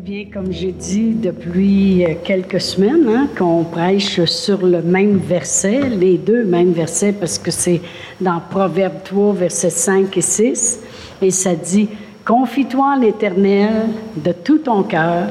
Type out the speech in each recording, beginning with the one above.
Eh bien, comme j'ai dit depuis euh, quelques semaines, hein, qu'on prêche sur le même verset, les deux mêmes versets, parce que c'est dans Proverbe 3, versets 5 et 6, et ça dit, Confie-toi en l'Éternel de tout ton cœur,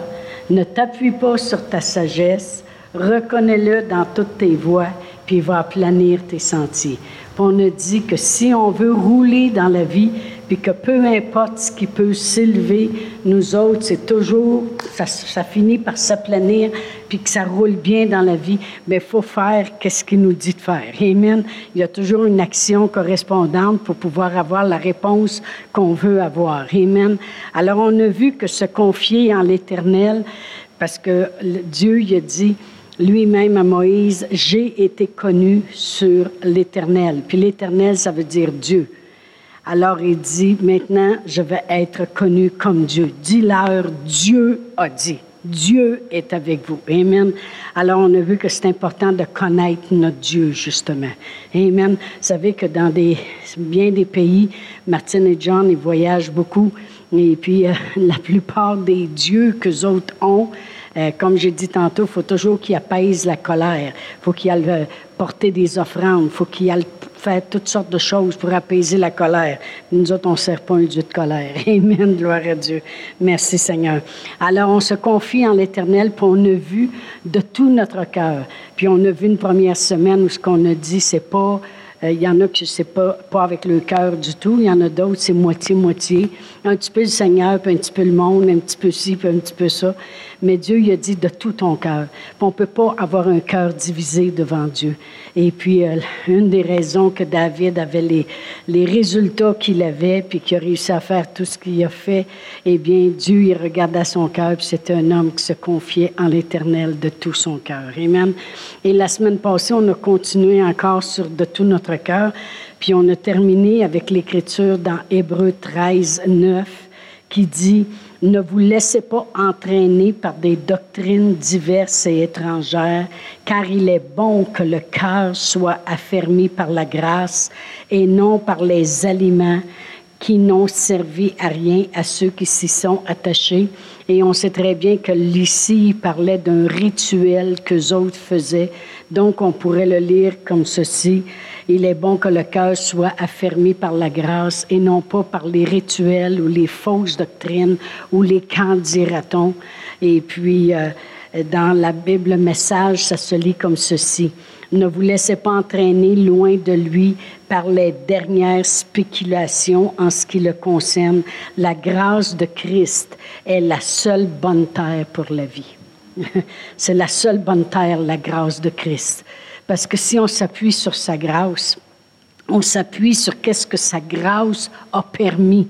ne t'appuie pas sur ta sagesse, reconnais-le dans toutes tes voies, puis il va planir tes sentiers. On a dit que si on veut rouler dans la vie, puis que peu importe ce qui peut s'élever, nous autres, c'est toujours, ça, ça, finit par s'aplanir, puis que ça roule bien dans la vie, mais il faut faire qu'est-ce qu'il nous dit de faire. Amen. Il y a toujours une action correspondante pour pouvoir avoir la réponse qu'on veut avoir. Amen. Alors, on a vu que se confier en l'Éternel, parce que Dieu, il a dit, lui-même à Moïse, j'ai été connu sur l'Éternel. Puis l'Éternel, ça veut dire Dieu. Alors il dit, maintenant, je vais être connu comme Dieu. Dis-leur, Dieu a dit. Dieu est avec vous. Amen. Alors, on a vu que c'est important de connaître notre Dieu, justement. Amen. Vous savez que dans bien des pays, Martine et John, ils voyagent beaucoup. Et puis, euh, la plupart des dieux que autres ont, euh, comme j'ai dit tantôt, il faut toujours qu'ils apaisent la colère. Il faut qu'ils aillent euh, porter des offrandes. Il faut qu'ils aillent faire toutes sortes de choses pour apaiser la colère. Nous autres, on ne sert pas un Dieu de colère. Amen, gloire à Dieu. Merci Seigneur. Alors, on se confie en l'Éternel, puis on a vu de tout notre cœur. Puis on a vu une première semaine où ce qu'on a dit, c'est pas euh, il y en a qui c'est pas, pas avec le cœur du tout. Il y en a d'autres, c'est moitié-moitié. Un petit peu le Seigneur, puis un petit peu le monde, un petit peu ci, puis un petit peu ça. Mais Dieu, il a dit de tout ton cœur. On ne peut pas avoir un cœur divisé devant Dieu. Et puis, euh, une des raisons que David avait les, les résultats qu'il avait, puis qu'il a réussi à faire tout ce qu'il a fait, eh bien, Dieu, il regardait son cœur, puis c'était un homme qui se confiait en l'Éternel de tout son cœur. Amen. Et la semaine passée, on a continué encore sur de tout notre cœur, puis on a terminé avec l'écriture dans Hébreu 13, 9, qui dit, ne vous laissez pas entraîner par des doctrines diverses et étrangères, car il est bon que le cœur soit affermi par la grâce et non par les aliments qui n'ont servi à rien à ceux qui s'y sont attachés. Et on sait très bien que l'ici, parlait d'un rituel que autres faisaient. Donc, on pourrait le lire comme ceci. Il est bon que le cœur soit affermi par la grâce et non pas par les rituels ou les fausses doctrines ou les candidatons. Et puis, euh, dans la Bible, le message, ça se lit comme ceci. Ne vous laissez pas entraîner loin de lui par les dernières spéculations en ce qui le concerne. La grâce de Christ est la seule bonne terre pour la vie. C'est la seule bonne terre, la grâce de Christ. Parce que si on s'appuie sur sa grâce, on s'appuie sur qu'est-ce que sa grâce a permis.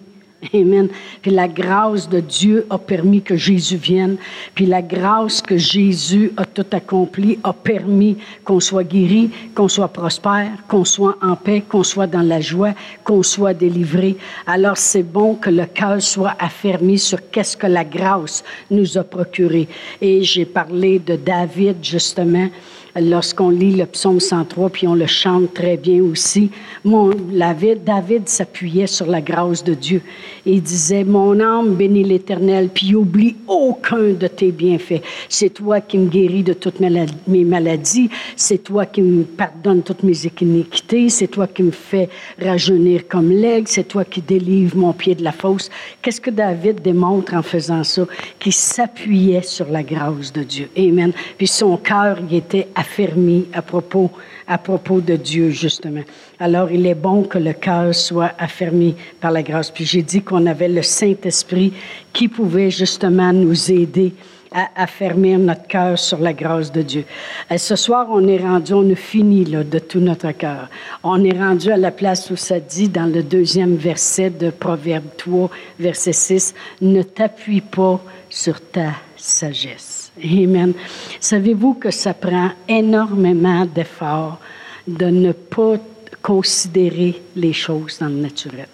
Amen. Puis la grâce de Dieu a permis que Jésus vienne. Puis la grâce que Jésus a tout accompli a permis qu'on soit guéri, qu'on soit prospère, qu'on soit en paix, qu'on soit dans la joie, qu'on soit délivré. Alors c'est bon que le cœur soit affermi sur qu'est-ce que la grâce nous a procuré. Et j'ai parlé de David justement lorsqu'on lit le psaume 103, puis on le chante très bien aussi. Mon, David s'appuyait sur la grâce de Dieu et disait, Mon âme bénit l'Éternel, puis oublie aucun de tes bienfaits. C'est toi qui me guéris de toutes mes maladies, c'est toi qui me pardonnes toutes mes iniquités, c'est toi qui me fais rajeunir comme l'aigle, c'est toi qui délivres mon pied de la fosse. Qu'est-ce que David démontre en faisant ça? Qu'il s'appuyait sur la grâce de Dieu. Amen. Puis son cœur, il était affermi à propos, à propos de Dieu, justement. Alors, il est bon que le cœur soit affermi par la grâce. Puis j'ai dit qu'on avait le Saint-Esprit qui pouvait justement nous aider à affermir notre cœur sur la grâce de Dieu. Et ce soir, on est rendu, on a fini de tout notre cœur. On est rendu à la place où ça dit dans le deuxième verset de Proverbe 3, verset 6, Ne t'appuie pas sur ta sagesse. Amen. Savez-vous que ça prend énormément d'efforts de ne pas considérer les choses dans le naturel.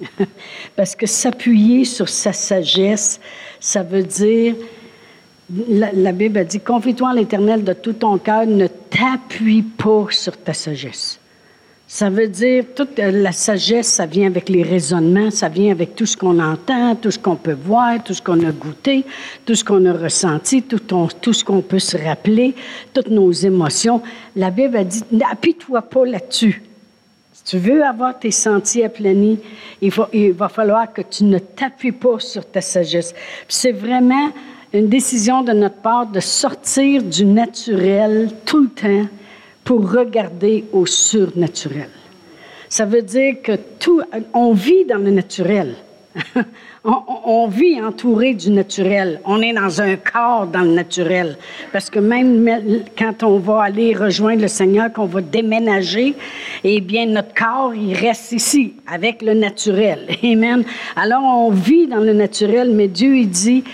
Parce que s'appuyer sur sa sagesse, ça veut dire, la, Bible a dit, confie-toi en l'Éternel de tout ton cœur, ne t'appuie pas sur ta sagesse. Ça veut dire, toute la sagesse, ça vient avec les raisonnements, ça vient avec tout ce qu'on entend, tout ce qu'on peut voir, tout ce qu'on a goûté, tout ce qu'on a ressenti, tout ce qu'on peut se rappeler, toutes nos émotions. La Bible a dit, n'appuie-toi pas là-dessus. Tu veux avoir tes sentiers aplanis, il, il va falloir que tu ne t'appuies pas sur ta sagesse. C'est vraiment une décision de notre part de sortir du naturel tout le temps pour regarder au surnaturel. Ça veut dire que tout, on vit dans le naturel. on, vit entouré du naturel. On est dans un corps dans le naturel. Parce que même quand on va aller rejoindre le Seigneur, qu'on va déménager, eh bien, notre corps, il reste ici, avec le naturel. Amen. Alors, on vit dans le naturel, mais Dieu, il dit,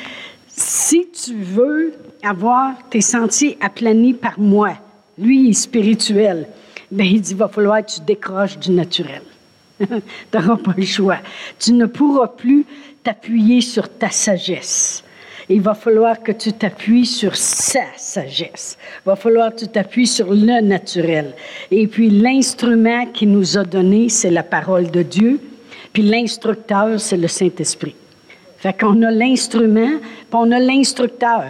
si tu veux avoir tes sentiers aplanis par moi, lui, il est spirituel. Bien, il dit, il va falloir que tu décroches du naturel. tu n'auras pas le choix. Tu ne pourras plus t'appuyer sur ta sagesse. Il va falloir que tu t'appuies sur sa sagesse. Il va falloir que tu t'appuies sur le naturel. Et puis l'instrument qu'il nous a donné, c'est la parole de Dieu. Puis l'instructeur, c'est le Saint-Esprit. Fait qu'on a l'instrument, puis on a l'instructeur.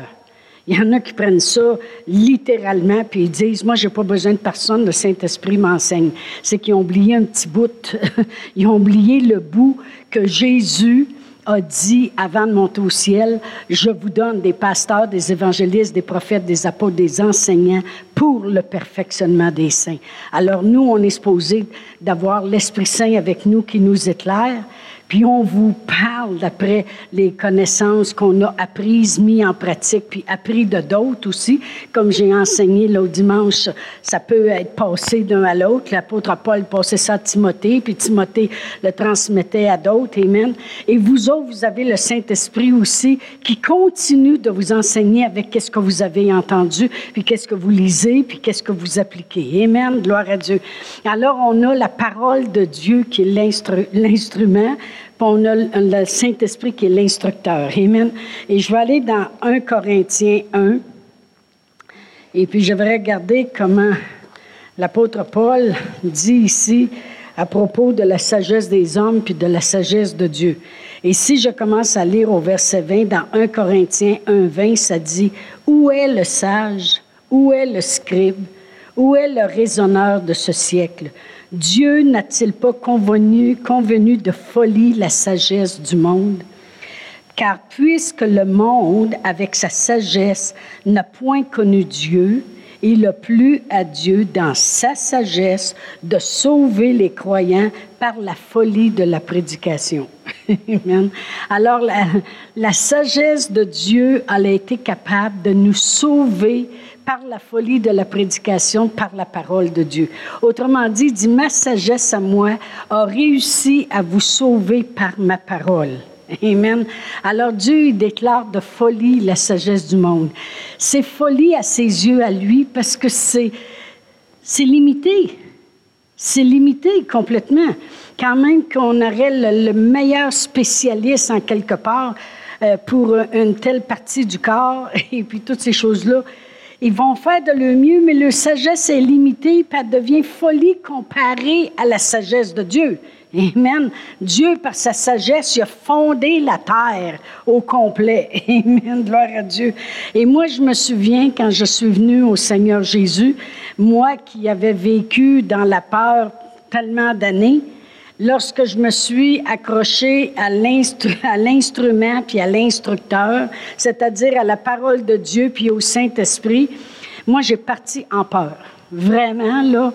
Il y en a qui prennent ça littéralement, puis ils disent, moi, j'ai pas besoin de personne, le Saint-Esprit m'enseigne. C'est qu'ils ont oublié un petit bout. ils ont oublié le bout que Jésus a dit avant de monter au ciel, je vous donne des pasteurs, des évangélistes, des prophètes, des apôtres, des enseignants pour le perfectionnement des saints. Alors nous, on est supposé d'avoir l'Esprit Saint avec nous qui nous éclaire, puis on vous parle d'après les connaissances qu'on a apprises, mises en pratique, puis appris de d'autres aussi. Comme j'ai enseigné l'autre dimanche, ça peut être passé d'un à l'autre. L'apôtre Paul passait ça à Timothée, puis Timothée le transmettait à d'autres. Amen. Et vous autres, vous avez le Saint-Esprit aussi qui continue de vous enseigner avec qu'est-ce que vous avez entendu, puis qu'est-ce que vous lisez, puis qu'est-ce que vous appliquez. Amen. Gloire à Dieu. Alors, on a la parole de Dieu qui est l'instrument on a le Saint-Esprit qui est l'instructeur. Amen. Et je vais aller dans 1 Corinthiens 1. Et puis je vais regarder comment l'apôtre Paul dit ici à propos de la sagesse des hommes puis de la sagesse de Dieu. Et si je commence à lire au verset 20, dans 1 Corinthiens 1, 20, ça dit, Où est le sage? Où est le scribe? Où est le raisonneur de ce siècle? Dieu n'a-t-il pas convenu, convenu de folie la sagesse du monde? Car puisque le monde, avec sa sagesse, n'a point connu Dieu, il a plu à Dieu dans sa sagesse de sauver les croyants par la folie de la prédication. Alors la, la, sagesse de Dieu a été capable de nous sauver par la folie de la prédication, par la parole de Dieu. Autrement dit, dit, ma sagesse à moi a réussi à vous sauver par ma parole. Amen. Alors Dieu il déclare de folie la sagesse du monde. C'est folie à ses yeux à lui parce que c'est limité. C'est limité complètement. Quand même qu'on aurait le, meilleur spécialiste en quelque part euh, pour une telle partie du corps et puis toutes ces choses-là, ils vont faire de leur mieux, mais leur sagesse est limitée, puis elle devient folie comparée à la sagesse de Dieu. Amen. Dieu, par sa sagesse, il a fondé la terre au complet. Amen. Gloire à Dieu. Et moi, je me souviens quand je suis venue au Seigneur Jésus, moi qui avais vécu dans la peur tellement d'années, lorsque je me suis accrochée à l'instrument puis à l'instructeur, c'est-à-dire à la parole de Dieu puis au Saint-Esprit, moi, j'ai parti en peur. Vraiment, là,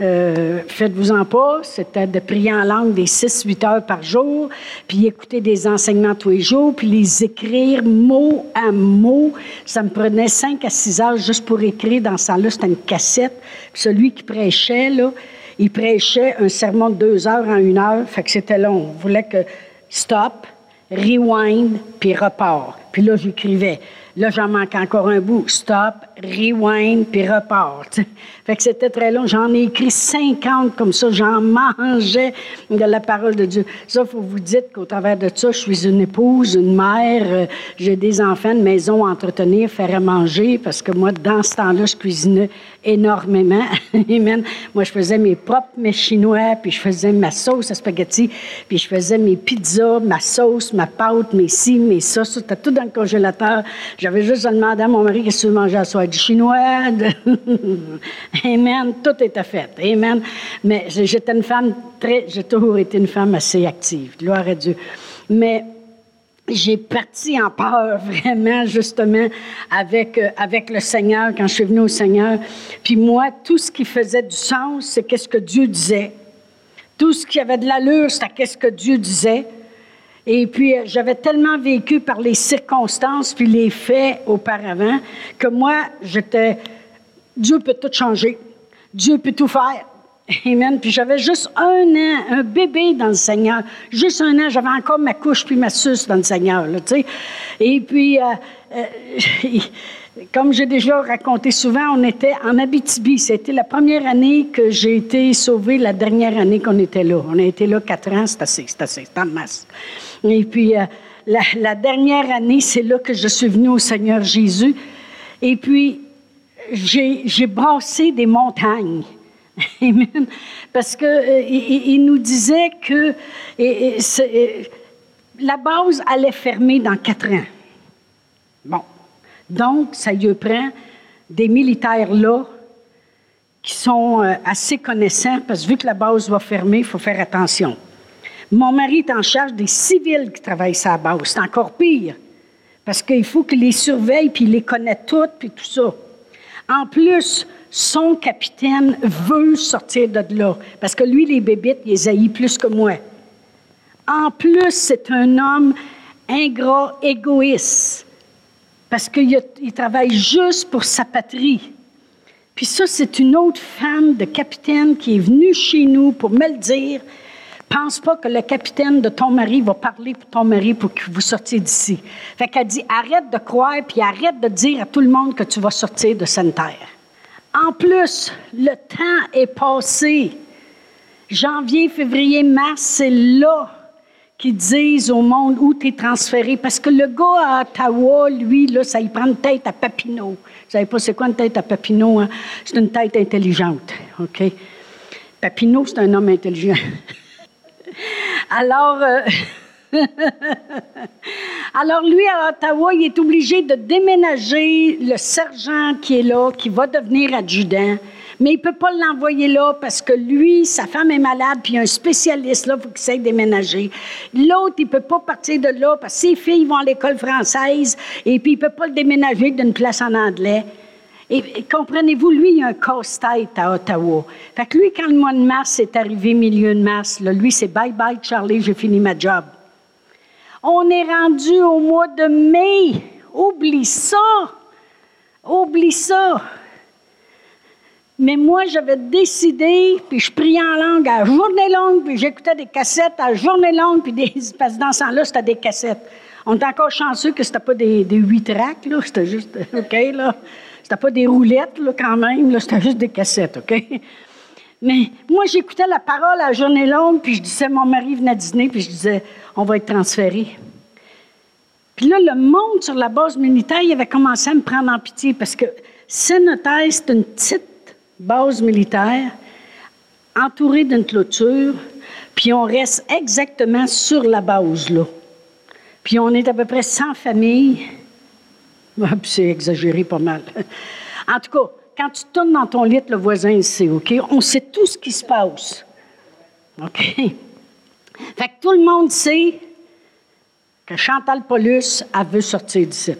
euh, faites-vous-en pas, c'était de prier en langue des 6-8 heures par jour, puis écouter des enseignements tous les jours, puis les écrire mot à mot. Ça me prenait 5 à 6 heures juste pour écrire. Dans ça là c'était une cassette. Celui qui prêchait, là, il prêchait un sermon de deux heures en une heure, fait que c'était long. On voulait que stop, rewind, puis repart. Puis là, j'écrivais. Là, j'en manque encore un bout. Stop, rewind, puis repart. Fait que c'était très long. J'en ai écrit 50 comme ça. J'en mangeais de la parole de Dieu. Ça, faut vous dire qu'au travers de ça, je suis une épouse, une mère. Euh, j'ai des enfants, une maison à entretenir, faire à manger. Parce que moi, dans ce temps-là, je cuisinais énormément. Amen. Moi, je faisais mes propres mets chinois, puis je faisais ma sauce à spaghetti, puis je faisais mes pizzas, ma sauce, ma pâte, mes ci, mes ça. C'était tout dans le congélateur. J'avais juste à demander à mon mari qu'est-ce que tu mangeais à Du chinois. Amen. Tout était fait. Amen. Mais j'étais une femme très. J'ai toujours été une femme assez active. Gloire à Dieu. Mais j'ai parti en peur vraiment justement avec euh, avec le Seigneur quand je suis venue au Seigneur. Puis moi, tout ce qui faisait du sens, c'est qu'est-ce que Dieu disait. Tout ce qui avait de l'allure, c'était qu'est-ce que Dieu disait. Et puis, euh, j'avais tellement vécu par les circonstances puis les faits auparavant que moi, j'étais, Dieu peut tout changer. Dieu peut tout faire. Amen. Puis j'avais juste un an, un bébé dans le Seigneur. Juste un an, j'avais encore ma couche puis ma suce dans le Seigneur, tu sais. Et puis, euh, euh, comme j'ai déjà raconté souvent, on était en Abitibi. C'était la première année que j'ai été sauvée, la dernière année qu'on était là. On a été là quatre ans, c'est assez, c'est assez, c'est en masse. Et puis, euh, la, dernière année, c'est là que je suis venue au Seigneur Jésus. Et puis, j'ai, j'ai brassé des montagnes. Parce qu'il euh, nous disait que la base allait fermer dans quatre ans. Bon. Donc, ça lui prend des militaires là qui sont euh, assez connaissants, parce que vu que la base va fermer, il faut faire attention. Mon mari est en charge des civils qui travaillent sur la base. C'est encore pire. Parce qu'il faut qu'il les surveille, puis il les connaît toutes, puis tout ça. En plus, son capitaine veut sortir de là. Parce que lui, les bébites, il les haït plus que moi. En plus, c'est un homme ingrat, égoïste. Parce qu'il travaille juste pour sa patrie. Puis ça, c'est une autre femme de capitaine qui est venue chez nous pour me le dire. Pense pas que le capitaine de ton mari va parler pour ton mari pour que vous sortiez d'ici. Fait qu'elle dit arrête de croire puis arrête de dire à tout le monde que tu vas sortir de cette terre. En plus, le temps est passé. Janvier, février, mars, c'est là qu'ils disent au monde où tu es transféré. Parce que le gars à Ottawa, lui, là, ça y prend une tête à Papineau. Vous savez pas c'est quoi une tête à Papineau? Hein? C'est une tête intelligente. OK? Papineau, c'est un homme intelligent. Alors, euh, alors lui, à Ottawa, il est obligé de déménager le sergent qui est là, qui va devenir adjudant. Mais il ne peut pas l'envoyer là parce que lui, sa femme est malade, puis il y a un spécialiste là, il faut qu'il s'aille déménager. L'autre, il ne peut pas partir de là parce que ses filles vont à l'école française et puis il ne peut pas le déménager d'une place en anglais. Et, comprenez-vous, lui, il a un casse-tête à Ottawa. Fait que lui, quand le mois de mars est arrivé, milieu de mars, là, lui, c'est bye-bye, Charlie, j'ai fini ma job. On est rendu au mois de mai. Oublie ça. Oublie ça. Mais moi, j'avais décidé, puis je priais en langue à journée longue, puis j'écoutais des cassettes à journée longue, puis des, parce que dans ce temps-là, c'était des cassettes. On était encore chanceux que c'était pas des, huit tracks, là, c'était juste, OK, là. C'était pas des roulettes, là, quand même, là, c'était juste des cassettes, OK? Mais moi, j'écoutais la parole à journée longue, puis je disais, mon mari venait dîner, puis je disais, on va être transféré. Puis là, le monde sur la base militaire, il avait commencé à me prendre en pitié, parce que Sénotaire, c'est une petite base militaire entourée d'une clôture, puis on reste exactement sur la base, là. Puis on est à peu près 100 familles. c'est exagéré pas mal. En tout cas, quand tu tournes dans ton lit, le voisin sait, OK? On sait tout ce qui se passe. OK? Fait que tout le monde sait que Chantal Paulus, elle veut sortir d'ici.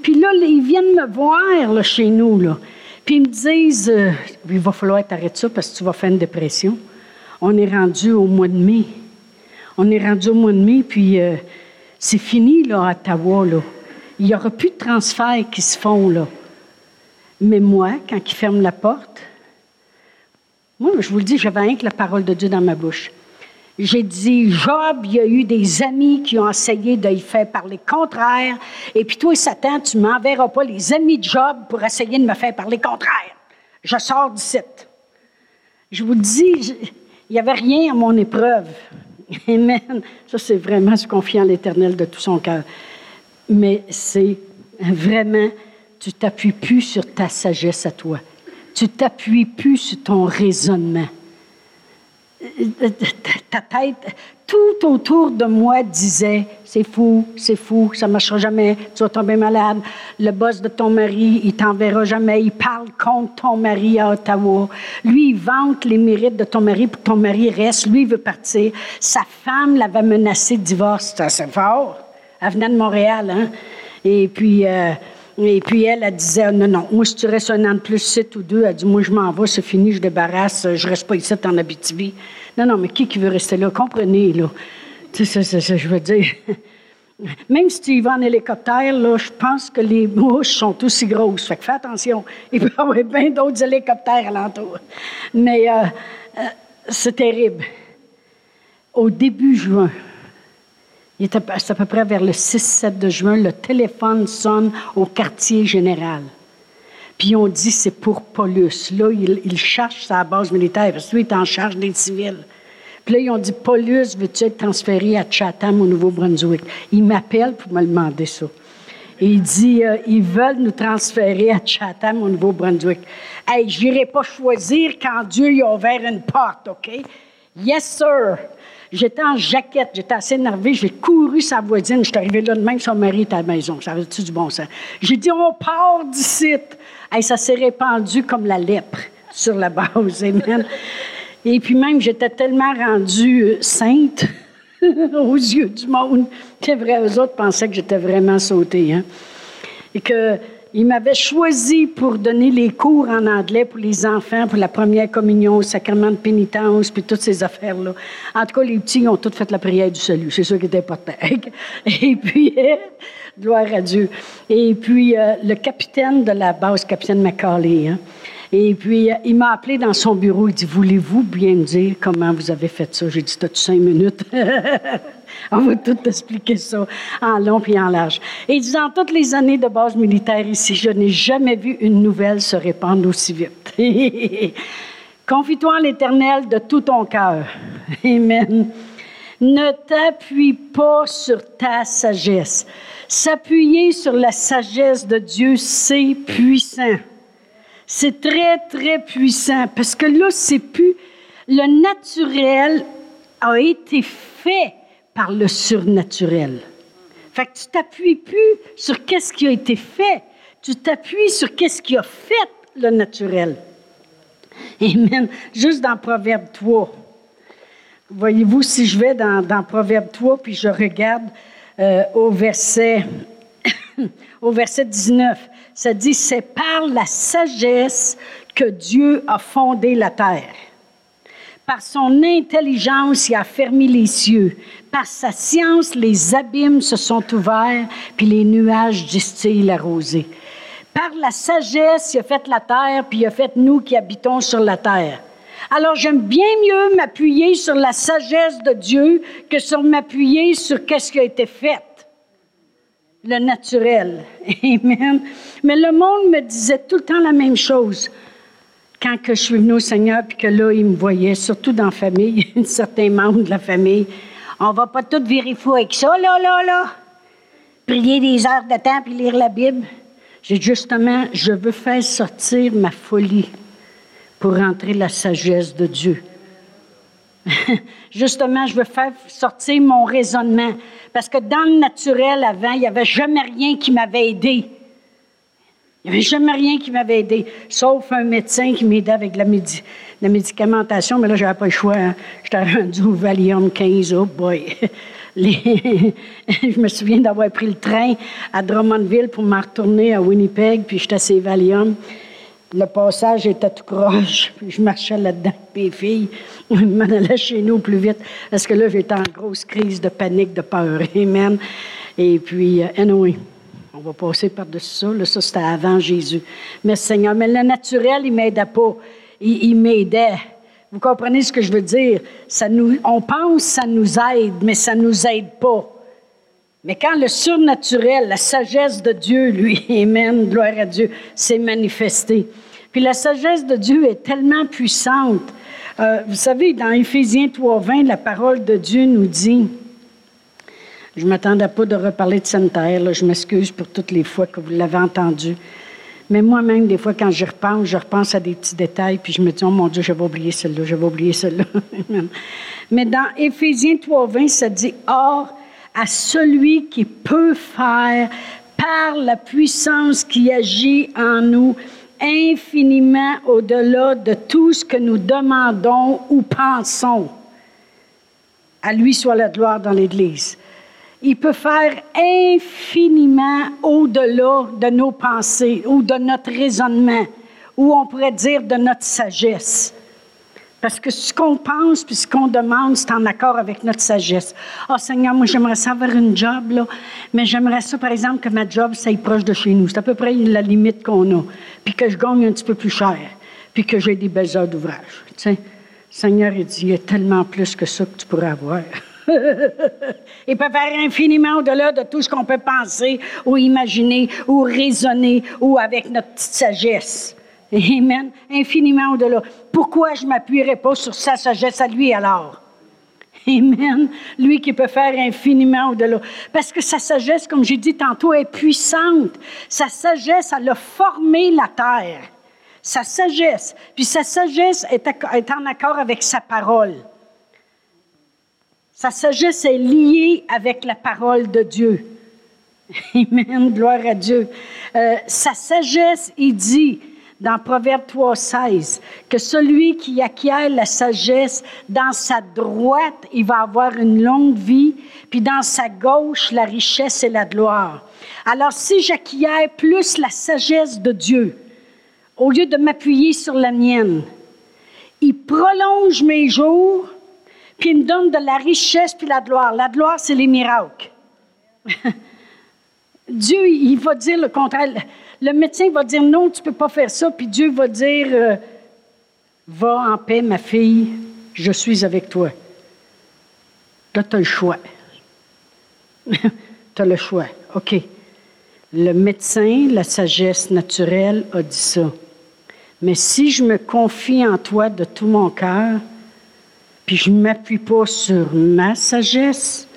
Puis là, ils viennent me voir là, chez nous, là. Puis ils me disent, euh, il va falloir t'arrêter ça parce que tu vas faire une dépression. On est rendu au mois de mai. On est rendu au mois de mai, puis euh, c'est fini, là, à Ottawa. Il n'y aura plus de transferts qui se font, là. Mais moi, quand ils ferment la porte, moi, je vous le dis, j'avais rien que la parole de Dieu dans ma bouche. J'ai dit, Job, il y a eu des amis qui ont essayé de y faire parler contraire. Et puis toi, Satan, tu m'enverras pas les amis de Job pour essayer de me faire parler contraire. Je sors du site. Je vous dis, il n'y avait rien à mon épreuve. Amen. Ça, c'est vraiment se confier en l'Éternel de tout son cœur. Mais c'est vraiment, tu t'appuies plus sur ta sagesse à toi. Tu t'appuies plus sur ton raisonnement ta tête, tout autour de moi disait c'est fou, c'est fou, ça ne marchera jamais, tu vas tomber malade. Le boss de ton mari, il t'enverra jamais. Il parle contre ton mari à Ottawa. Lui, il vante les mérites de ton mari pour que ton mari reste. Lui, il veut partir. Sa femme l'avait menacé de divorce. C'est fort. Elle venait de Montréal, hein? Et puis. Euh, et puis elle, elle disait, non, non, moi, si tu restes un an de plus, sept ou deux, elle dit, moi, je m'en vais, c'est fini, je débarrasse, je reste pas ici en Abitibi. Non, non, mais qui qui veut rester là? Comprenez, là. Tu sais, ça, je veux dire. Même si tu y vas en hélicoptère, là, je pense que les mouches sont aussi grosses. Fait que fais attention. Il peut y avoir bien d'autres hélicoptères alentour. Mais euh, euh, c'est terrible. Au début juin, c'est à peu près vers le 6-7 de juin, le téléphone sonne au quartier général. Puis on dit c'est pour Paulus. Là, il, cherche sa base militaire parce que lui, il est en charge des civils. Puis là, ils ont dit Paulus, veux-tu être transféré à Chatham au Nouveau-Brunswick? Il m'appelle pour me demander ça. Et il dit euh, ils veulent nous transférer à Chatham au Nouveau-Brunswick. Hey, j'irai pas choisir quand Dieu y a ouvert une porte, OK? Yes, sir. J'étais en jaquette, j'étais assez énervée, j'ai couru sa voisine, je suis arrivée là de même, son mari était à la maison. Ça avait-tu du bon sens? J'ai dit, on part d'ici. Et ça s'est répandu comme la lèpre sur la base. Amen. Et puis même, j'étais tellement rendue euh, sainte aux yeux du monde que vrai, autres pensaient que j'étais vraiment sautée. Hein? Et que il m'avait choisi pour donner les cours en anglais pour les enfants, pour la première communion, le sacrement de pénitence, puis toutes ces affaires-là. En tout cas, les petits ont tous fait la prière du salut. C'est ça qui était important. Et puis, gloire à Dieu. Et puis, euh, le capitaine de la base, capitaine Macaulay, hein, et puis, euh, il m'a appelé dans son bureau. Il dit Voulez-vous bien me dire comment vous avez fait ça J'ai dit T'as-tu cinq minutes On va tout expliquer ça en long et en large. Et Dans toutes les années de base militaire ici, je n'ai jamais vu une nouvelle se répandre aussi vite. Confie-toi en l'Éternel de tout ton cœur. Amen. Ne t'appuie pas sur ta sagesse. S'appuyer sur la sagesse de Dieu, c'est puissant. C'est très, très puissant parce que là, c'est plus. Le naturel a été fait par le surnaturel. Fait que tu t'appuies plus sur qu'est-ce qui a été fait, tu t'appuies sur qu'est-ce qui a fait le naturel. Amen. Juste dans Proverbe 3. Voyez-vous, si je vais dans, dans Proverbe 3, puis je regarde euh, au verset au verset 19, ça dit, c'est par la sagesse que Dieu a fondé la terre. Par son intelligence, il a fermé les cieux. Par sa science, les abîmes se sont ouverts, puis les nuages distillent la rosée. Par la sagesse, il a fait la terre, puis il a fait nous qui habitons sur la terre. Alors j'aime bien mieux m'appuyer sur la sagesse de Dieu que sur m'appuyer sur qu'est-ce qui a été fait le naturel. Amen. Mais le monde me disait tout le temps la même chose. Quand que je suis venue au Seigneur, puis que là, il me voyait, surtout dans la famille, un certain membre de la famille. On va pas tout virer fou avec ça, là, là, là. Prier des heures de temps, puis lire la Bible. J'ai justement, je veux faire sortir ma folie pour rentrer la sagesse de Dieu. Justement, je veux faire sortir mon raisonnement. Parce que dans le naturel, avant, il n'y avait jamais rien qui m'avait aidé. Il n'y avait jamais rien qui m'avait aidé, sauf un médecin qui m'aidait avec la, médicamentation, mais là, je n'avais pas le choix. Hein. J'étais rendu au Valium 15, oh boy! je me souviens d'avoir pris le train à Drummondville pour m'en retourner à Winnipeg, puis j'étais à ces Valium. Le passage était tout croche, puis je marchais là-dedans, les filles m'en allaient chez nous plus vite, parce que là, j'étais en grosse crise de panique, de peur. Amen. Et puis, euh, anyway, on va passer par-dessus ça. Ça, c'était avant Jésus. Mais Seigneur, mais le naturel, il m'aidait pas. Il, m'aidait Vous comprenez ce que je veux dire? On pense ça nous aide, mais ça ne nous aide pas. Mais quand le surnaturel, la sagesse de Dieu, lui, Amen, gloire à Dieu, s'est manifesté. Puis la sagesse de Dieu est tellement puissante. Euh, vous savez, dans Éphésiens 3.20, la parole de Dieu nous dit, je ne m'attendais pas de reparler de sanitaire, je m'excuse pour toutes les fois que vous l'avez entendu. Mais moi-même, des fois, quand je repense, je repense à des petits détails, puis je me dis, oh mon Dieu, j'avais oublié celle-là, j'avais oublié celle-là. Mais dans Éphésiens 3.20, ça dit, Or, à celui qui peut faire par la puissance qui agit en nous infiniment au-delà de tout ce que nous demandons ou pensons. À lui soit la gloire dans l'Église. Il peut faire infiniment au-delà de nos pensées ou de notre raisonnement, ou on pourrait dire de notre sagesse. Parce que ce qu'on pense puis ce qu'on demande, c'est en accord avec notre sagesse. Ah, oh, Seigneur, moi, j'aimerais ça avoir une job, là, mais j'aimerais ça, par exemple, que ma job, ça proche de chez nous. C'est à peu près la limite qu'on a. Puis que je gagne un petit peu plus cher. Puis que j'ai des belles heures d'ouvrage. Tu sais, Seigneur, il dit, il y a tellement plus que ça que tu pourrais avoir. il peut faire infiniment au-delà de tout ce qu'on peut penser ou imaginer ou raisonner ou avec notre petite sagesse. Amen. Infiniment au-delà. Pourquoi je ne m'appuierais pas sur sa sagesse à lui alors? Amen. Lui qui peut faire infiniment au-delà. Parce que sa sagesse, comme j'ai dit tantôt, est puissante. Sa sagesse, elle a formé la terre. Sa sagesse. Puis sa sagesse est, en accord avec sa parole. Sa sagesse est liée avec la parole de Dieu. Amen. Gloire à Dieu. Euh, sa sagesse, il dit, dans Proverbe 3,16, que celui qui acquiert la sagesse, dans sa droite, il va avoir une longue vie, puis dans sa gauche, la richesse et la gloire. Alors, si j'acquiers plus la sagesse de Dieu, au lieu de m'appuyer sur la mienne, il prolonge mes jours, puis il me donne de la richesse puis la gloire. La gloire, c'est les miracles. Dieu, il va dire le contraire. Le médecin va dire non, tu ne peux pas faire ça, puis Dieu va dire euh, Va en paix, ma fille, je suis avec toi. Là, tu as le choix. tu as le choix. OK. Le médecin, la sagesse naturelle, a dit ça. Mais si je me confie en toi de tout mon cœur, puis je ne m'appuie pas sur ma sagesse,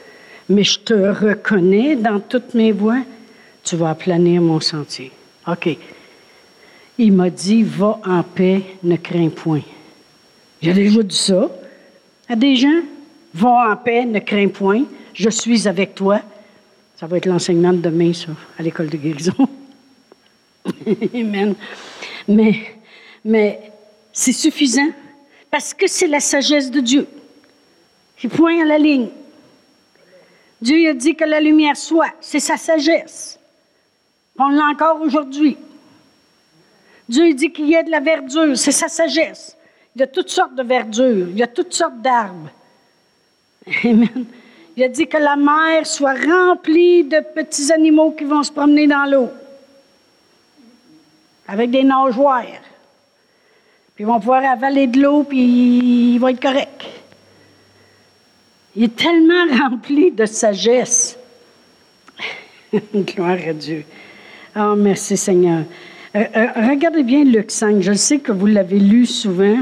mais je te reconnais dans toutes mes voies, tu vas aplanir mon sentier. OK. Il m'a dit, va en paix, ne crains point. J'ai déjà dit ça à des gens. Va en paix, ne crains point. Je suis avec toi. Ça va être l'enseignement de demain, ça, à l'école de guérison. Amen. Mais, mais c'est suffisant parce que c'est la sagesse de Dieu. C'est point à la ligne. Dieu a dit que la lumière soit. C'est sa sagesse. On l'a encore aujourd'hui. Dieu dit qu'il y a de la verdure, c'est sa sagesse. Il y a toutes sortes de verdure, il y a toutes sortes d'arbres. Amen. Il a dit que la mer soit remplie de petits animaux qui vont se promener dans l'eau, avec des nageoires. Puis ils vont pouvoir avaler de l'eau, puis ils vont être corrects. Il est tellement rempli de sagesse. Gloire à Dieu. Oh, merci Seigneur. Euh, euh, regardez bien Luc 5. Je sais que vous l'avez lu souvent.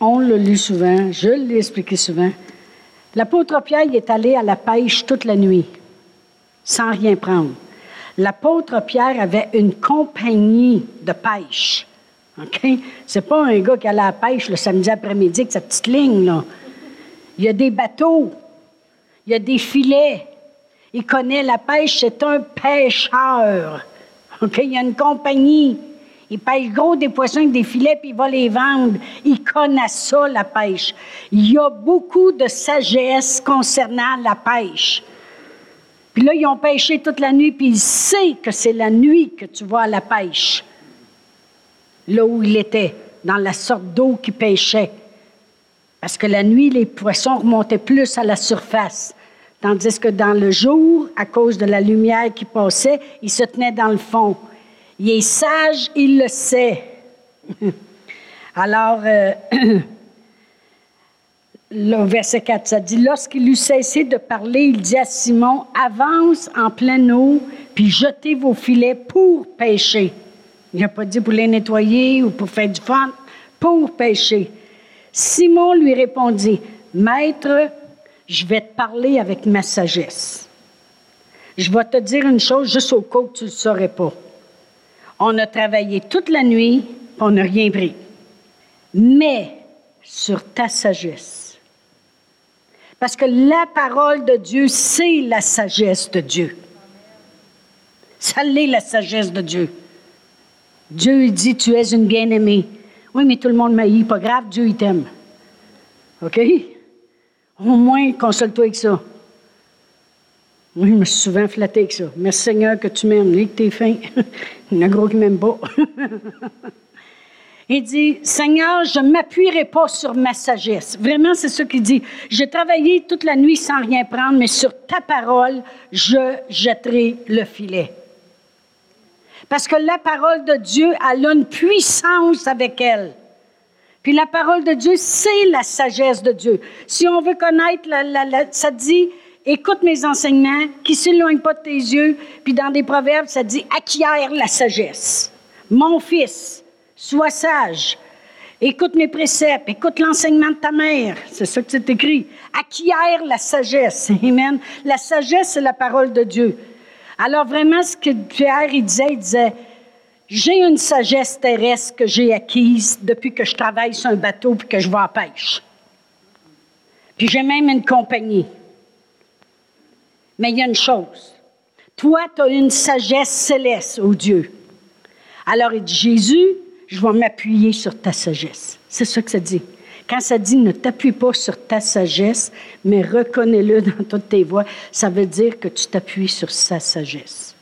On l'a lu souvent. Je l'ai expliqué souvent. L'apôtre Pierre est allé à la pêche toute la nuit, sans rien prendre. L'apôtre Pierre avait une compagnie de pêche. OK? C'est pas un gars qui allait à la pêche le samedi après-midi avec sa petite ligne. Il y a des bateaux, il y a des filets, il connaît la pêche, c'est un pêcheur. OK? Il y a une compagnie. Il pêche gros des poissons avec des filets, puis il va les vendre. Il connaît ça, la pêche. Il y a beaucoup de sagesse concernant la pêche. Puis là, ils ont pêché toute la nuit, puis il sait que c'est la nuit que tu vas à la pêche. Là où il était, dans la sorte d'eau qu'il pêchait. Parce que la nuit, les poissons remontaient plus à la surface. Tandis que dans le jour, à cause de la lumière qui passait, il se tenait dans le fond. Il est sage, il le sait. Alors, euh, le verset 4, ça dit, lorsqu'il eut cessé de parler, il dit à Simon, avance en pleine eau, puis jetez vos filets pour pêcher. Il n'a pas dit pour les nettoyer ou pour faire du fun, pour pêcher. Simon lui répondit, Maître, je vais te parler avec ma sagesse. Je vais te dire une chose juste au cas où tu ne le saurais pas. On a travaillé toute la nuit, on n'a rien pris. Mais sur ta sagesse. Parce que la parole de Dieu, c'est la sagesse de Dieu. Ça l'est la sagesse de Dieu. Dieu dit, tu es une bien-aimée. Oui, mais tout le monde m'a dit, pas grave, Dieu, il t'aime. OK? Au moins, console-toi avec ça. Oui, je me suis souvent flatté avec ça. Merci Seigneur que tu m'aimes. Que t'es fin. il y en a gros qui m'aime pas. il dit, Seigneur, je ne m'appuierai pas sur ma sagesse. Vraiment, c'est ce qu'il dit. J'ai travaillé toute la nuit sans rien prendre, mais sur ta parole, je jetterai le filet. Parce que la parole de Dieu, a une puissance avec elle. Puis la parole de Dieu, c'est la sagesse de Dieu. Si on veut connaître, la, ça dit, écoute mes enseignements, qui ne s'éloignent pas de tes yeux. Puis dans des proverbes, ça dit, acquiert la sagesse. Mon fils, sois sage. Écoute mes préceptes, écoute l'enseignement de ta mère. C'est ça que c'est écrit. Acquiert la sagesse. Amen. La sagesse, c'est la parole de Dieu. Alors vraiment, ce que Pierre il disait, il disait, j'ai une sagesse terrestre que j'ai acquise depuis que je travaille sur un bateau et que je vais à pêche. Puis j'ai même une compagnie. Mais il y a une chose. Toi, tu as une sagesse céleste, au Dieu. Alors il dit, Jésus, je vais m'appuyer sur ta sagesse. C'est ça que ça dit. Quand ça dit ne t'appuie pas sur ta sagesse, mais reconnais-le dans toutes tes voies, ça veut dire que tu t'appuies sur sa sagesse.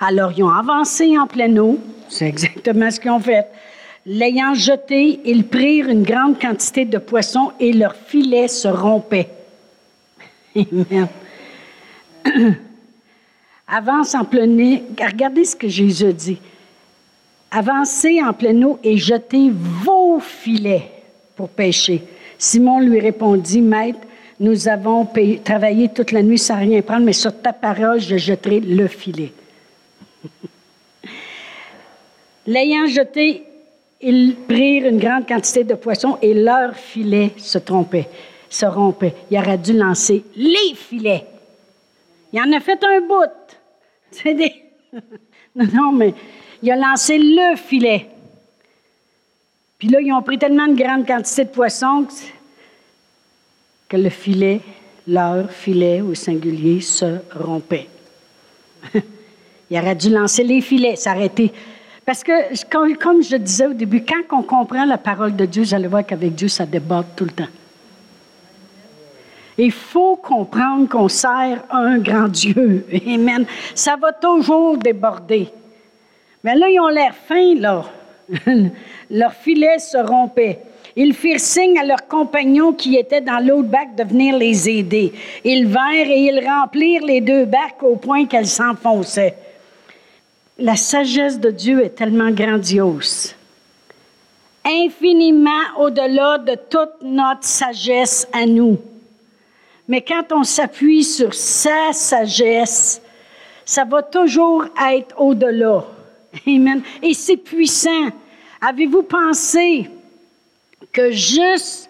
Alors, ils ont avancé en pleine eau, c'est exactement ce qu'ils ont fait. L'ayant jeté, ils prirent une grande quantité de poissons et leur filet se rompait. Amen. Avance en pleine eau. Regardez ce que Jésus dit. Avancez en pleine eau et jetez vos filets pour pêcher. Simon lui répondit, Maître, nous avons travaillé toute la nuit sans rien prendre, mais sur ta parole, je jetterai le filet. L'ayant jeté, ils prirent une grande quantité de poissons et leur filet se trompait, se rompait. Il aurait dû lancer les filets. Il en a fait un bout. Non, non, mais il a lancé le filet. Puis là, ils ont pris tellement de grande quantité de poissons que le filet, leur filet au singulier, se rompait. Il aurait dû lancer les filets, s'arrêter. Parce que, comme je disais au début, quand on comprend la parole de Dieu, vous allez voir qu'avec Dieu, ça déborde tout le temps. Il faut comprendre qu'on sert un grand Dieu. Amen. Ça va toujours déborder. Mais là, ils ont l'air fins, là. Leurs filets se rompaient. Ils firent signe à leurs compagnons qui étaient dans l'autre bac de venir les aider. Ils vinrent et ils remplirent les deux bacs au point qu'elles s'enfonçaient. La sagesse de Dieu est tellement grandiose, infiniment au-delà de toute notre sagesse à nous. Mais quand on s'appuie sur sa sagesse, ça va toujours être au-delà. Amen. Et c'est puissant. Avez-vous pensé que juste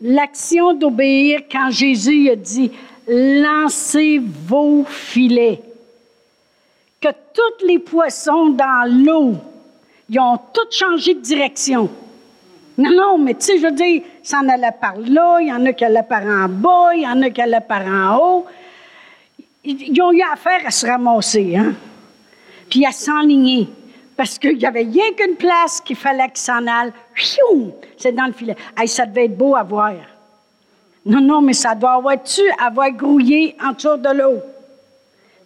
l'action d'obéir quand Jésus a dit lancez vos filets, que tous les poissons dans l'eau, ils ont tous changé de direction? Non, non, mais tu sais, je veux dire, ça en allait par là, il y en a qui allaient par en bas, il y en a qui allaient par en haut. Ils ont eu affaire à se ramasser, hein? Puis à s'enligner parce qu'il n'y avait rien qu'une place qu'il fallait qu'il s'en aille. C'est dans le filet. ça devait être beau à voir. Non, non, mais ça doit avoir-tu avoir grouillé en de l'eau?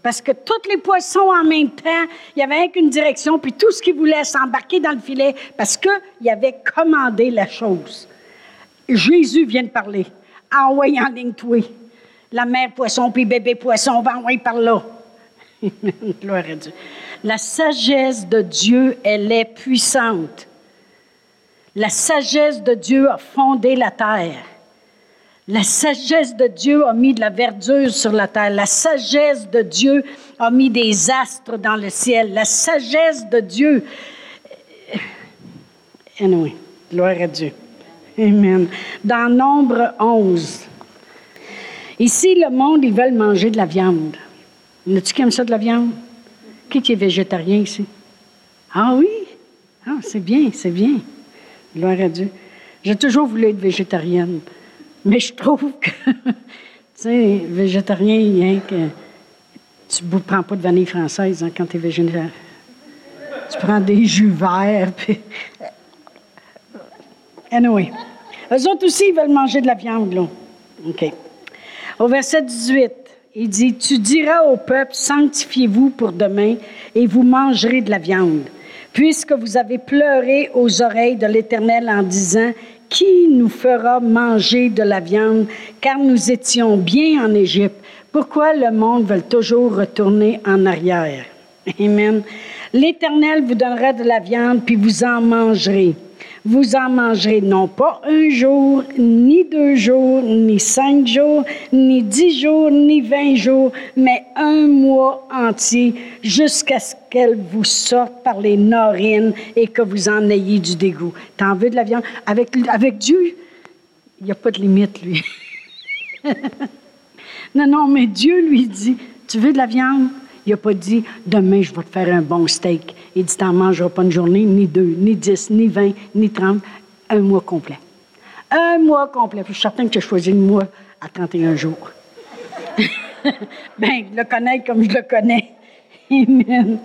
Parce que tous les poissons en même temps, il y avait qu'une direction, puis tout ce qui voulait s'embarquer dans le filet, parce qu'il avait commandé la chose. Jésus vient de parler. Envoyez en ligne. La mère poisson, puis bébé poisson, va envoyer par là. Gloire à Dieu. La sagesse de Dieu, elle est puissante. La sagesse de Dieu a fondé la terre. La sagesse de Dieu a mis de la verdure sur la terre. La sagesse de Dieu a mis des astres dans le ciel. La sagesse de Dieu. Anyway, gloire à Dieu. Amen. Dans Nombre 11. Ici, le monde, ils veulent manger de la viande. Y tu qui aime ça de la viande? Qui, est végétarien ici? Ah oui? Ah, c'est bien, c'est bien. Gloire à Dieu. J'ai toujours voulu être végétarienne. Mais je trouve que, tu sais, végétarien, rien que. Tu ne prends pas de vanille française hein, quand tu es végétarien. Tu prends des jus verts, puis. Anyway. Eux autres aussi, ils veulent manger de la viande, là. OK. Au verset 18, il dit Tu diras au peuple, sanctifiez-vous pour demain, et vous mangerez de la viande puisque vous avez pleuré aux oreilles de l'Éternel en disant, Qui nous fera manger de la viande, car nous étions bien en Égypte? Pourquoi le monde veut toujours retourner en arrière? Amen. L'Éternel vous donnera de la viande, puis vous en mangerez. Vous en mangerez non pas un jour, ni deux jours, ni cinq jours, ni dix jours, ni vingt jours, mais un mois entier, jusqu'à ce qu'elle vous sorte par les narines et que vous en ayez du dégoût. T'en veux de la viande? Avec, avec Dieu, il n'y a pas de limite, lui. non, non, mais Dieu lui dit, tu veux de la viande? Il n'a pas dit demain, je vais te faire un bon steak. Il dit, tu n'en mangeras pas une journée, ni deux, ni dix, ni vingt, ni trente, un mois complet. Un mois complet. Je suis certain que tu as choisi le mois à 31 jours. Bien, le connaître comme je le connais. Amen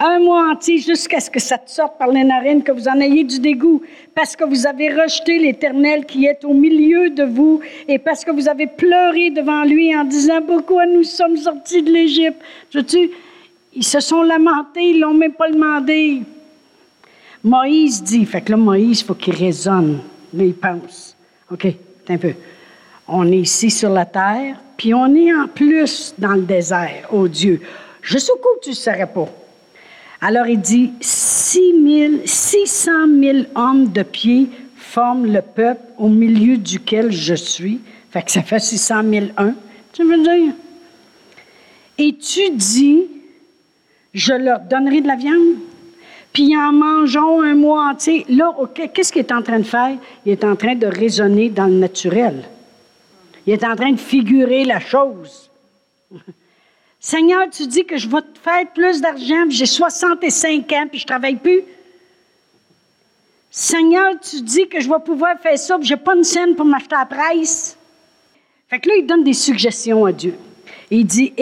un mois entier jusqu'à ce que ça te sorte par les narines, que vous en ayez du dégoût, parce que vous avez rejeté l'Éternel qui est au milieu de vous, et parce que vous avez pleuré devant lui en disant pourquoi nous sommes sortis de l'Égypte? Tu ils se sont lamentés, ils l'ont même pas demandé. Moïse dit, fait que là, Moïse, il faut qu'il raisonne. Là, il pense. OK, un peu. On est ici sur la terre, puis on est en plus dans le désert, oh Dieu. Je coup tu ne saurais pas. Alors il dit 6 600 000 hommes de pied forment le peuple au milieu duquel je suis. Fait que ça fait 600 001. Tu veux dire? Et tu dis, je leur donnerai de la viande, puis en mangeons un mois entier. Là, qu'est-ce qu'il est en train de faire? Il est en train de raisonner dans le naturel. Il est en train de figurer la chose. Seigneur, tu dis que je vais te faire plus d'argent, j'ai 65 ans, puis je ne travaille plus. Seigneur, tu dis que je vais pouvoir faire ça, puis je n'ai pas une scène pour m'acheter la presse. Fait que là, il donne des suggestions à Dieu. Il dit,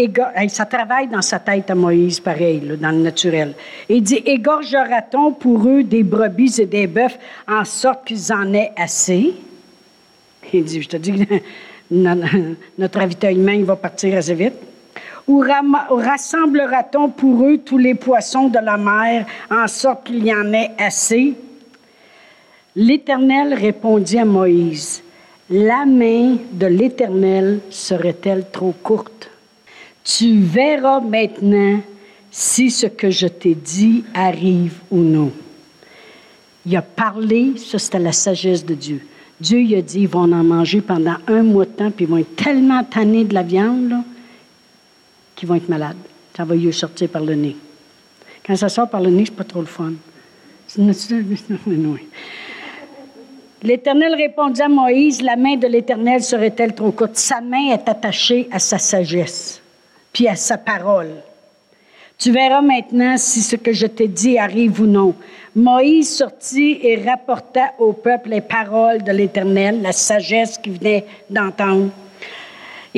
ça travaille dans sa tête à Moïse, pareil, dans le naturel. Il dit, égorgera-t-on pour eux des brebis et des bœufs en sorte qu'ils en aient assez? Il dit, je te dis, notre ravitaillement, il va partir assez vite. Ou rassemblera-t-on pour eux tous les poissons de la mer en sorte qu'il y en ait assez? L'Éternel répondit à Moïse, La main de l'Éternel serait-elle trop courte? Tu verras maintenant si ce que je t'ai dit arrive ou non. Il a parlé, ça c'était la sagesse de Dieu. Dieu il a dit, ils vont en manger pendant un mois de temps, puis ils vont être tellement tannés de la viande, là, qui vont être malades. Ça va y sortir par le nez. Quand ça sort par le nez, c'est pas trop le fun. L'Éternel répondit à Moïse, la main de l'Éternel serait-elle trop courte? Sa main est attachée à sa sagesse, puis à sa parole. Tu verras maintenant si ce que je t'ai dit arrive ou non. Moïse sortit et rapporta au peuple les paroles de l'Éternel, la sagesse qu'il venait d'entendre.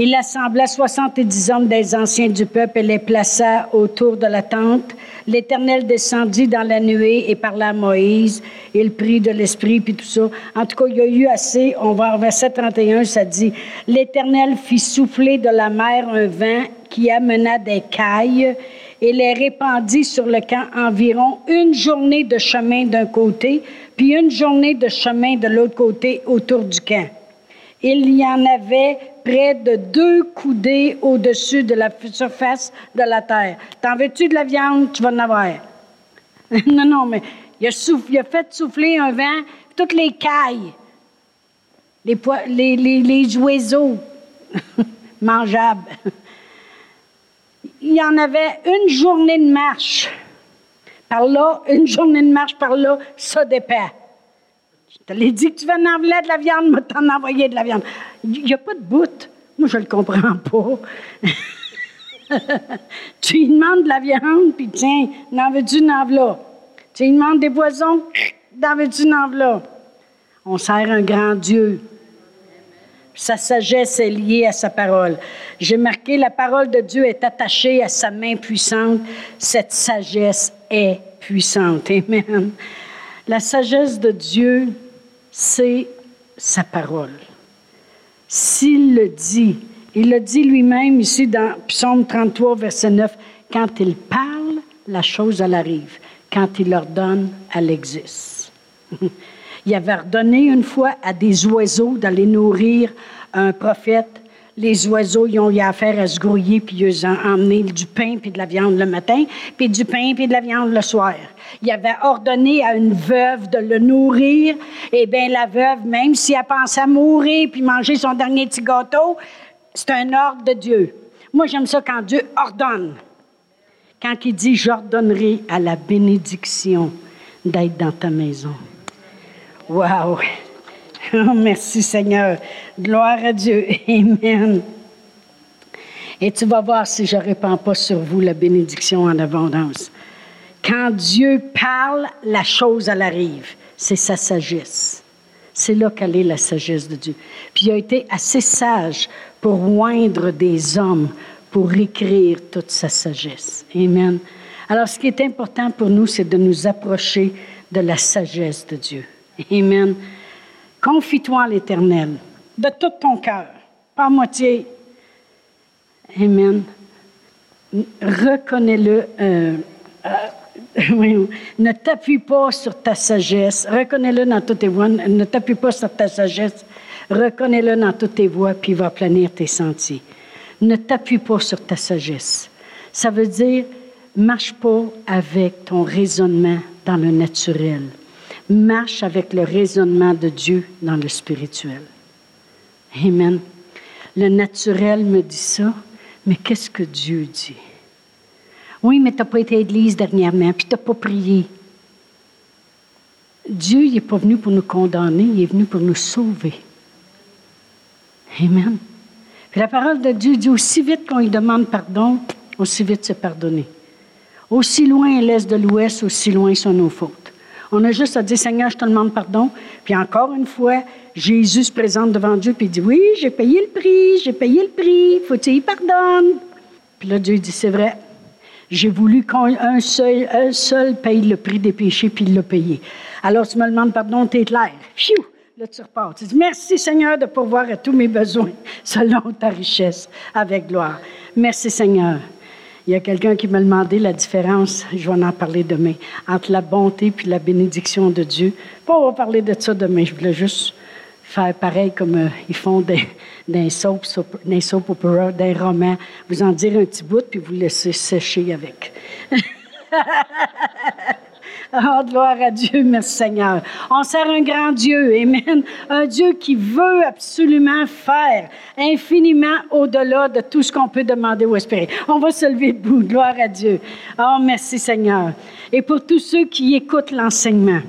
Il assembla soixante-dix hommes des anciens du peuple et les plaça autour de la tente. L'Éternel descendit dans la nuée et parla à Moïse. Il prit de l'esprit, puis tout ça. En tout cas, il y a eu assez. On va en verset 31, ça dit, L'Éternel fit souffler de la mer un vent qui amena des cailles et les répandit sur le camp environ une journée de chemin d'un côté, puis une journée de chemin de l'autre côté autour du camp. Il y en avait près de deux coudées au-dessus de la surface de la terre. T'en veux-tu de la viande? Tu vas en avoir. non, non, mais Il a, fait souffler un vent, toutes les cailles, les, les, les, oiseaux mangeables. Il y en avait une journée de marche par là, une journée de marche par là, ça dépend. Te l'ai dit que tu en envoyer de la viande, moi t'en envoyer de la viande. Il n'y a pas de bout. Moi, je ne le comprends pas. tu lui demandes de la viande, puis tiens, n'en veux-tu une là? Tu lui demandes des poisons, n'en veux-tu une là? On sert un grand Dieu. Sa sagesse est liée à sa parole. J'ai marqué, la parole de Dieu est attachée à sa main puissante. Cette sagesse est puissante. Amen. La sagesse de Dieu, c'est sa parole. S'il le dit, il le dit lui-même ici dans Psaume 33, verset 9, quand il parle, la chose, elle arrive. Quand il ordonne, elle existe. il avait ordonné une fois à des oiseaux d'aller nourrir un prophète les oiseaux, ils ont eu affaire à se grouiller, puis ils ont emmené du pain puis de la viande le matin, puis du pain puis de la viande le soir. Il avait ordonné à une veuve de le nourrir. Eh bien, la veuve, même si elle pensait mourir puis manger son dernier petit gâteau, c'est un ordre de Dieu. Moi, j'aime ça quand Dieu ordonne. Quand il dit, j'ordonnerai à la bénédiction d'être dans ta maison. Wow! Merci Seigneur. Gloire à Dieu. Amen. Et tu vas voir si je ne répands pas sur vous la bénédiction en abondance. Quand Dieu parle, la chose, arrive. C'est sa sagesse. C'est là qu'elle est la sagesse de Dieu. Puis il a été assez sage pour oindre des hommes pour écrire toute sa sagesse. Amen. Alors, ce qui est important pour nous, c'est de nous approcher de la sagesse de Dieu. Amen. Confie-toi à l'Éternel de tout ton cœur, pas à moitié. Amen. Reconnais-le. Euh, euh, ne t'appuie pas sur ta sagesse. Reconnais-le dans toutes tes voies. Ne t'appuie pas sur ta sagesse. Reconnais-le dans toutes tes voies, puis il va planir tes sentiers. Ne t'appuie pas sur ta sagesse. Ça veut dire, marche pas avec ton raisonnement dans le naturel marche avec le raisonnement de Dieu dans le spirituel. Amen. Le naturel me dit ça, mais qu'est-ce que Dieu dit? Oui, mais tu n'as pas été à l'église dernièrement, puis tu n'as pas prié. Dieu n'est pas venu pour nous condamner, il est venu pour nous sauver. Amen. Puis la parole de Dieu dit aussi vite qu'on lui demande pardon, aussi vite c'est pardonné. Aussi loin l'est de l'ouest, aussi loin sont nos fautes. On a juste à dire, Seigneur, je te demande pardon. Puis encore une fois, Jésus se présente devant Dieu puis dit, oui, j'ai payé le prix, j'ai payé le prix, faut qu'il pardonne. Puis là, Dieu dit, c'est vrai. J'ai voulu qu'un seul, un seul paye le prix des péchés, puis il l'a payé. Alors, tu me demandes pardon, t'es clair. Pfiou! Là, tu repars. Tu dis, merci Seigneur de pourvoir à tous mes besoins selon ta richesse, avec gloire. Merci Seigneur. Il y a quelqu'un qui m'a demandé la différence, je vais en parler demain, entre la bonté puis la bénédiction de Dieu. Pas on va parler de ça demain, je voulais juste faire pareil comme euh, ils font des, des soap, des soap opera, des romans. Vous en dire un petit bout, puis vous laisser sécher avec. Oh, gloire à Dieu, merci Seigneur. On sert un grand Dieu, Amen. Un Dieu qui veut absolument faire infiniment au-delà de tout ce qu'on peut demander ou espérer. On va se lever debout, gloire à Dieu. Oh, merci Seigneur. Et pour tous ceux qui écoutent l'enseignement,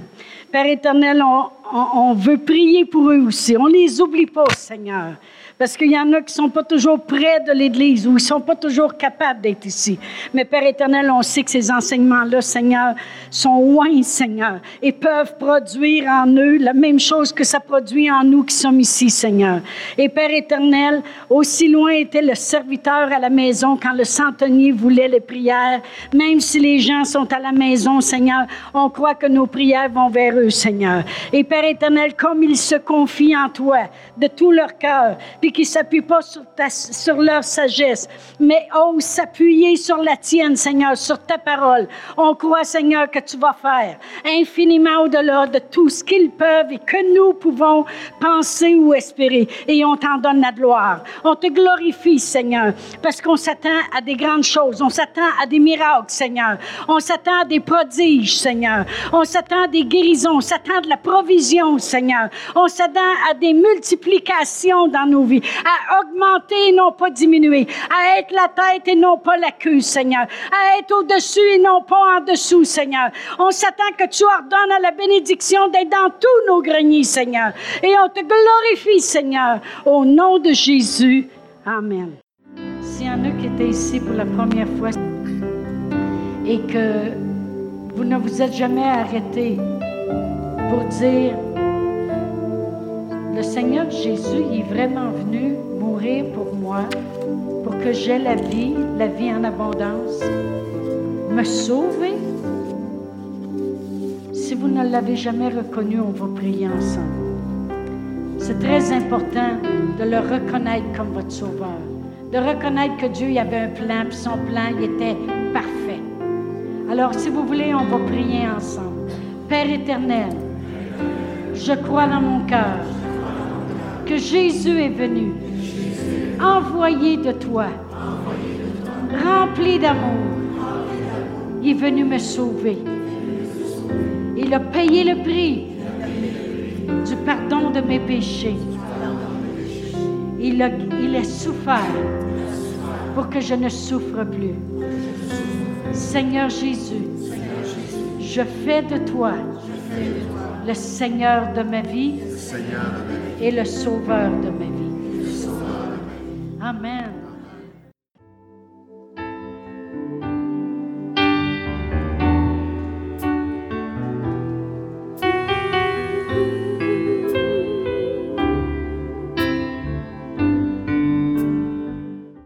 Père éternel, on, on, veut prier pour eux aussi. On les oublie pas, Seigneur. Parce qu'il y en a qui sont pas toujours près de l'Église ou ils sont pas toujours capables d'être ici. Mais Père éternel, on sait que ces enseignements-là, Seigneur, sont loin, Seigneur, et peuvent produire en eux la même chose que ça produit en nous qui sommes ici, Seigneur. Et Père éternel, aussi loin était le serviteur à la maison quand le centenier voulait les prières. Même si les gens sont à la maison, Seigneur, on croit que nos prières vont vers eux, Seigneur. Et Père éternel, comme ils se confient en toi de tout leur cœur, puis qu'ils ne s'appuient pas sur, sur leur sagesse, mais osent s'appuyer sur la tienne, Seigneur, sur ta parole. On croit, Seigneur, que tu vas faire infiniment au-delà de tout ce qu'ils peuvent et que nous pouvons penser ou espérer. Et on t'en donne la gloire. On te glorifie, Seigneur, parce qu'on s'attend à des grandes choses. On s'attend à des miracles, Seigneur. On s'attend à des prodiges, Seigneur. On s'attend à des guérisons. On s'attend à de la provision, Seigneur. On s'attend à des multiplications dans nos vies, à augmenter et non pas diminuer, à être la tête et non pas la queue, Seigneur, à être au-dessus et non pas en dessous, Seigneur. On s'attend que tu ordonnes à la bénédiction d'être dans tous nos greniers, Seigneur. Et on te glorifie, Seigneur, au nom de Jésus. Amen. S'il y en a qui étaient ici pour la première fois et que vous ne vous êtes jamais arrêté pour dire, le Seigneur Jésus est vraiment venu mourir pour moi, pour que j'aie la vie, la vie en abondance, me sauver? Si vous ne l'avez jamais reconnu, on va prier ensemble. C'est très important de le reconnaître comme votre sauveur, de reconnaître que Dieu y avait un plan, puis son plan était parfait. Alors, si vous voulez, on va prier ensemble. Père éternel, je crois dans mon cœur Jésus est venu, envoyé de toi, rempli d'amour. Il est venu me sauver. Il a payé le prix du pardon de mes péchés. Il a souffert pour que je ne souffre plus. Seigneur Jésus, je fais de toi le Seigneur de ma vie et le Sauveur de ma vie. Amen.